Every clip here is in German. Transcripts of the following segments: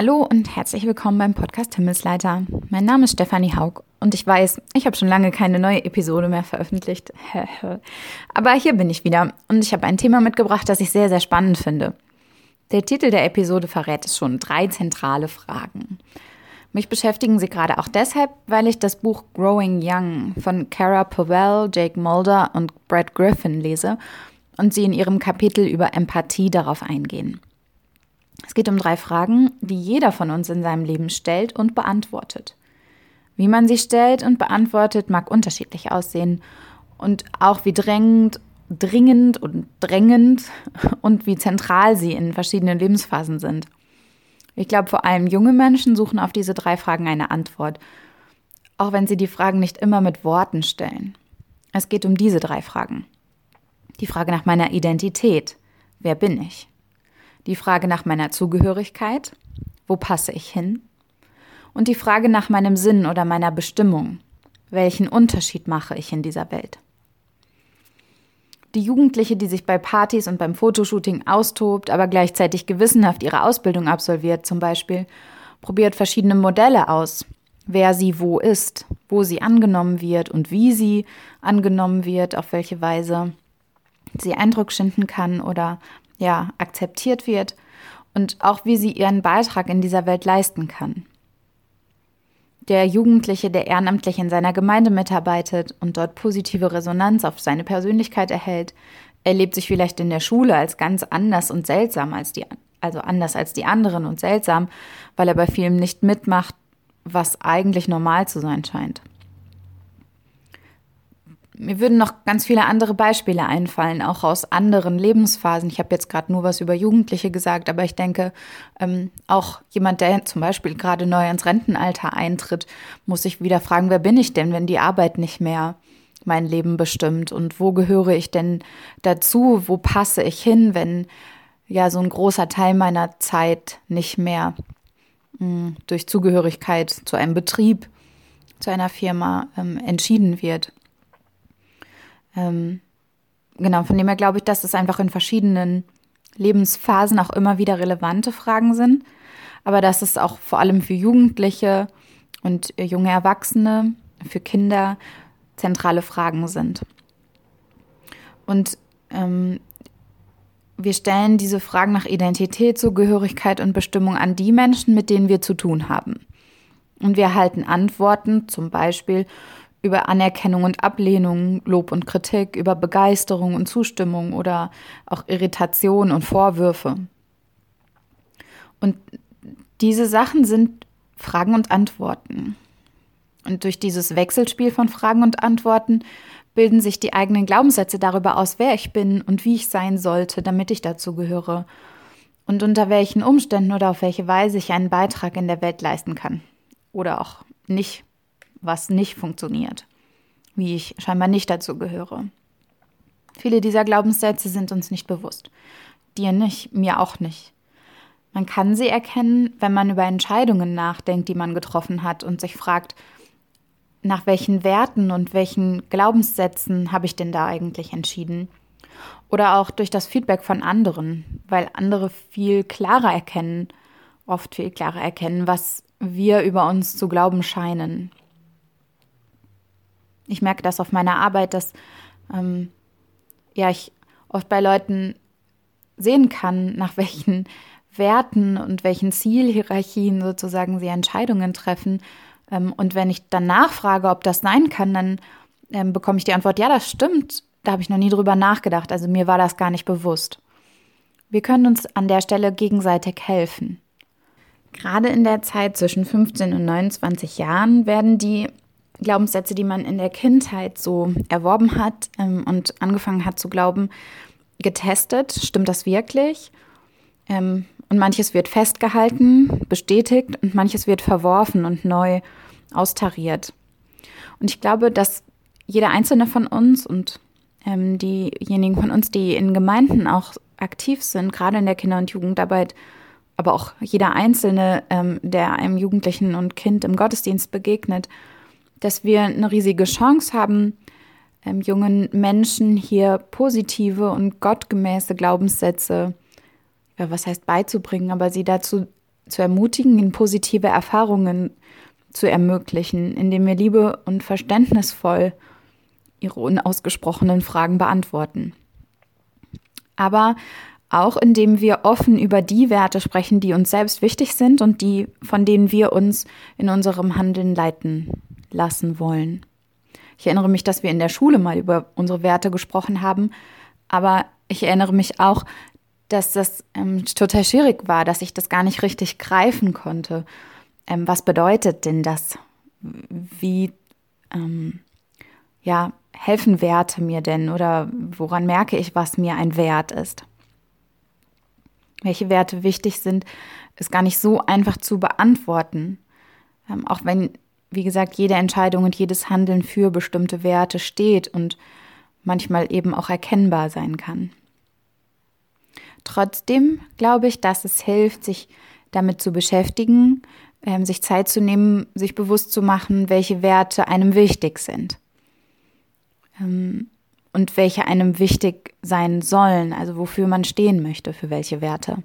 Hallo und herzlich willkommen beim Podcast Himmelsleiter. Mein Name ist Stefanie Haug und ich weiß, ich habe schon lange keine neue Episode mehr veröffentlicht. Aber hier bin ich wieder und ich habe ein Thema mitgebracht, das ich sehr, sehr spannend finde. Der Titel der Episode verrät es schon, drei zentrale Fragen. Mich beschäftigen sie gerade auch deshalb, weil ich das Buch Growing Young von Cara Powell, Jake Mulder und Brad Griffin lese und sie in ihrem Kapitel über Empathie darauf eingehen. Es geht um drei Fragen, die jeder von uns in seinem Leben stellt und beantwortet. Wie man sie stellt und beantwortet, mag unterschiedlich aussehen und auch wie drängend, dringend und drängend und wie zentral sie in verschiedenen Lebensphasen sind. Ich glaube, vor allem junge Menschen suchen auf diese drei Fragen eine Antwort, auch wenn sie die Fragen nicht immer mit Worten stellen. Es geht um diese drei Fragen. Die Frage nach meiner Identität. Wer bin ich? Die Frage nach meiner Zugehörigkeit, wo passe ich hin? Und die Frage nach meinem Sinn oder meiner Bestimmung, welchen Unterschied mache ich in dieser Welt? Die Jugendliche, die sich bei Partys und beim Fotoshooting austobt, aber gleichzeitig gewissenhaft ihre Ausbildung absolviert, zum Beispiel, probiert verschiedene Modelle aus, wer sie wo ist, wo sie angenommen wird und wie sie angenommen wird, auf welche Weise sie Eindruck schinden kann oder ja, akzeptiert wird und auch wie sie ihren Beitrag in dieser Welt leisten kann. Der Jugendliche, der ehrenamtlich in seiner Gemeinde mitarbeitet und dort positive Resonanz auf seine Persönlichkeit erhält, erlebt sich vielleicht in der Schule als ganz anders und seltsam als die, also anders als die anderen und seltsam, weil er bei vielem nicht mitmacht, was eigentlich normal zu sein scheint. Mir würden noch ganz viele andere Beispiele einfallen, auch aus anderen Lebensphasen. Ich habe jetzt gerade nur was über Jugendliche gesagt, aber ich denke, ähm, auch jemand, der zum Beispiel gerade neu ins Rentenalter eintritt, muss sich wieder fragen, wer bin ich denn, wenn die Arbeit nicht mehr mein Leben bestimmt und wo gehöre ich denn dazu, wo passe ich hin, wenn ja so ein großer Teil meiner Zeit nicht mehr mh, hm, durch Zugehörigkeit zu einem Betrieb, zu einer Firma ähm, entschieden wird. Ähm, genau, von dem her glaube ich, dass es einfach in verschiedenen Lebensphasen auch immer wieder relevante Fragen sind, aber dass es auch vor allem für Jugendliche und junge Erwachsene, für Kinder zentrale Fragen sind. Und ähm, wir stellen diese Fragen nach Identität, Zugehörigkeit und Bestimmung an die Menschen, mit denen wir zu tun haben. Und wir erhalten Antworten, zum Beispiel über Anerkennung und Ablehnung, Lob und Kritik, über Begeisterung und Zustimmung oder auch Irritation und Vorwürfe. Und diese Sachen sind Fragen und Antworten. Und durch dieses Wechselspiel von Fragen und Antworten bilden sich die eigenen Glaubenssätze darüber aus, wer ich bin und wie ich sein sollte, damit ich dazu gehöre. Und unter welchen Umständen oder auf welche Weise ich einen Beitrag in der Welt leisten kann. Oder auch nicht was nicht funktioniert, wie ich scheinbar nicht dazu gehöre. Viele dieser Glaubenssätze sind uns nicht bewusst. Dir nicht, mir auch nicht. Man kann sie erkennen, wenn man über Entscheidungen nachdenkt, die man getroffen hat und sich fragt, nach welchen Werten und welchen Glaubenssätzen habe ich denn da eigentlich entschieden? Oder auch durch das Feedback von anderen, weil andere viel klarer erkennen, oft viel klarer erkennen, was wir über uns zu glauben scheinen. Ich merke das auf meiner Arbeit, dass ähm, ja, ich oft bei Leuten sehen kann, nach welchen Werten und welchen Zielhierarchien sozusagen sie Entscheidungen treffen. Ähm, und wenn ich dann nachfrage, ob das sein kann, dann ähm, bekomme ich die Antwort, ja, das stimmt. Da habe ich noch nie drüber nachgedacht. Also mir war das gar nicht bewusst. Wir können uns an der Stelle gegenseitig helfen. Gerade in der Zeit zwischen 15 und 29 Jahren werden die Glaubenssätze, die man in der Kindheit so erworben hat ähm, und angefangen hat zu glauben, getestet. Stimmt das wirklich? Ähm, und manches wird festgehalten, bestätigt und manches wird verworfen und neu austariert. Und ich glaube, dass jeder einzelne von uns und ähm, diejenigen von uns, die in Gemeinden auch aktiv sind, gerade in der Kinder- und Jugendarbeit, aber auch jeder Einzelne, ähm, der einem Jugendlichen und Kind im Gottesdienst begegnet, dass wir eine riesige Chance haben, ähm, jungen Menschen hier positive und gottgemäße Glaubenssätze, ja, was heißt beizubringen, aber sie dazu zu ermutigen, ihnen positive Erfahrungen zu ermöglichen, indem wir liebe und verständnisvoll ihre unausgesprochenen Fragen beantworten. Aber auch indem wir offen über die Werte sprechen, die uns selbst wichtig sind und die, von denen wir uns in unserem Handeln leiten lassen wollen. Ich erinnere mich, dass wir in der Schule mal über unsere Werte gesprochen haben, aber ich erinnere mich auch, dass das ähm, total schwierig war, dass ich das gar nicht richtig greifen konnte. Ähm, was bedeutet denn das? Wie ähm, ja, helfen Werte mir denn oder woran merke ich, was mir ein Wert ist? Welche Werte wichtig sind, ist gar nicht so einfach zu beantworten. Ähm, auch wenn, wie gesagt, jede Entscheidung und jedes Handeln für bestimmte Werte steht und manchmal eben auch erkennbar sein kann. Trotzdem glaube ich, dass es hilft, sich damit zu beschäftigen, ähm, sich Zeit zu nehmen, sich bewusst zu machen, welche Werte einem wichtig sind ähm, und welche einem wichtig sein sollen, also wofür man stehen möchte, für welche Werte.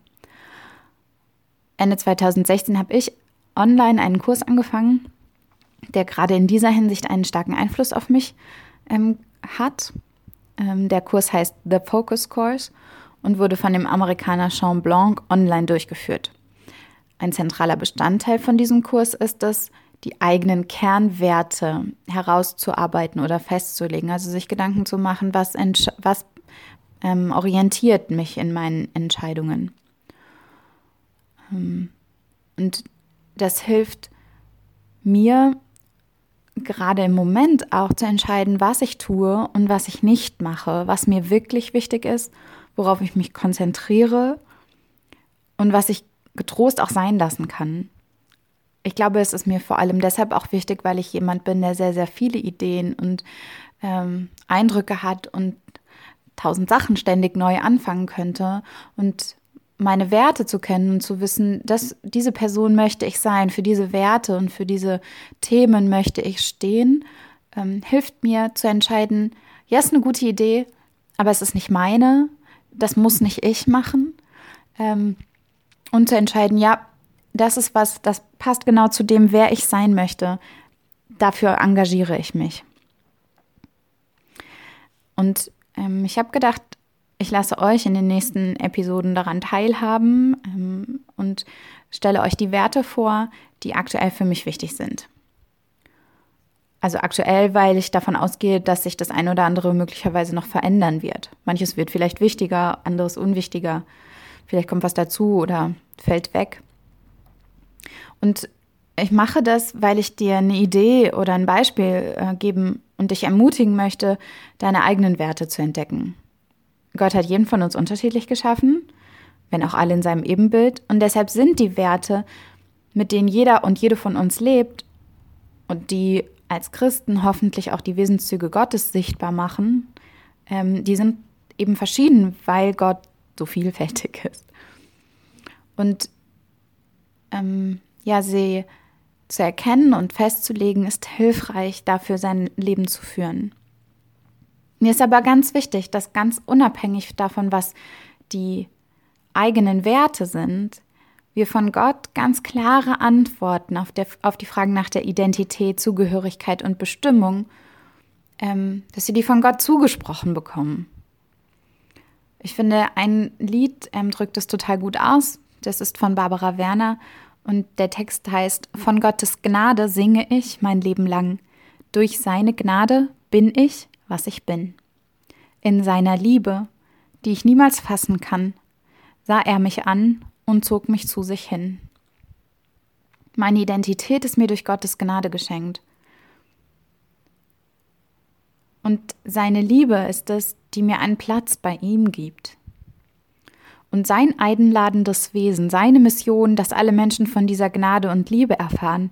Ende 2016 habe ich online einen Kurs angefangen, der gerade in dieser Hinsicht einen starken Einfluss auf mich ähm, hat. Ähm, der Kurs heißt The Focus Course und wurde von dem Amerikaner Jean Blanc online durchgeführt. Ein zentraler Bestandteil von diesem Kurs ist es, die eigenen Kernwerte herauszuarbeiten oder festzulegen. Also sich Gedanken zu machen, was, was ähm, orientiert mich in meinen Entscheidungen. Ähm, und das hilft mir gerade im Moment auch zu entscheiden, was ich tue und was ich nicht mache, was mir wirklich wichtig ist, worauf ich mich konzentriere und was ich getrost auch sein lassen kann. Ich glaube, es ist mir vor allem deshalb auch wichtig, weil ich jemand bin, der sehr, sehr viele Ideen und ähm, Eindrücke hat und tausend Sachen ständig neu anfangen könnte. Und meine Werte zu kennen und zu wissen, dass diese Person möchte ich sein, für diese Werte und für diese Themen möchte ich stehen, ähm, hilft mir zu entscheiden, ja, ist eine gute Idee, aber es ist nicht meine, das muss nicht ich machen. Ähm, und zu entscheiden, ja, das ist was, das passt genau zu dem, wer ich sein möchte. Dafür engagiere ich mich. Und ähm, ich habe gedacht, ich lasse euch in den nächsten Episoden daran teilhaben ähm, und stelle euch die Werte vor, die aktuell für mich wichtig sind. Also aktuell, weil ich davon ausgehe, dass sich das eine oder andere möglicherweise noch verändern wird. Manches wird vielleicht wichtiger, anderes unwichtiger. Vielleicht kommt was dazu oder fällt weg. Und ich mache das, weil ich dir eine Idee oder ein Beispiel äh, geben und dich ermutigen möchte, deine eigenen Werte zu entdecken. Gott hat jeden von uns unterschiedlich geschaffen, wenn auch alle in seinem Ebenbild. Und deshalb sind die Werte, mit denen jeder und jede von uns lebt und die als Christen hoffentlich auch die Wesenszüge Gottes sichtbar machen, ähm, die sind eben verschieden, weil Gott so vielfältig ist. Und ähm, ja, sie zu erkennen und festzulegen, ist hilfreich, dafür sein Leben zu führen. Mir ist aber ganz wichtig, dass ganz unabhängig davon, was die eigenen Werte sind, wir von Gott ganz klare Antworten auf, der, auf die Fragen nach der Identität, Zugehörigkeit und Bestimmung, ähm, dass wir die von Gott zugesprochen bekommen. Ich finde, ein Lied ähm, drückt es total gut aus. Das ist von Barbara Werner und der Text heißt, von Gottes Gnade singe ich mein Leben lang. Durch seine Gnade bin ich was ich bin. In seiner Liebe, die ich niemals fassen kann, sah er mich an und zog mich zu sich hin. Meine Identität ist mir durch Gottes Gnade geschenkt. Und seine Liebe ist es, die mir einen Platz bei ihm gibt. Und sein einladendes Wesen, seine Mission, dass alle Menschen von dieser Gnade und Liebe erfahren,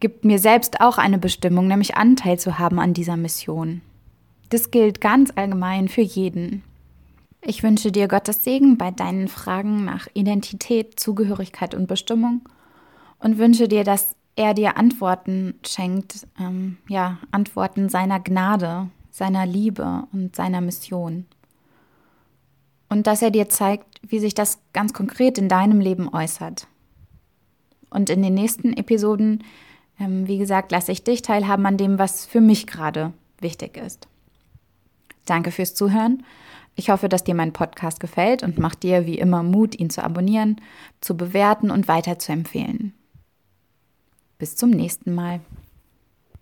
gibt mir selbst auch eine Bestimmung, nämlich Anteil zu haben an dieser Mission. Das gilt ganz allgemein für jeden. Ich wünsche dir Gottes Segen bei deinen Fragen nach Identität, Zugehörigkeit und Bestimmung und wünsche dir, dass er dir Antworten schenkt, ähm, ja, Antworten seiner Gnade, seiner Liebe und seiner Mission. Und dass er dir zeigt, wie sich das ganz konkret in deinem Leben äußert. Und in den nächsten Episoden, ähm, wie gesagt, lasse ich dich teilhaben an dem, was für mich gerade wichtig ist. Danke fürs Zuhören. Ich hoffe, dass dir mein Podcast gefällt und macht dir wie immer Mut, ihn zu abonnieren, zu bewerten und weiter zu empfehlen. Bis zum nächsten Mal.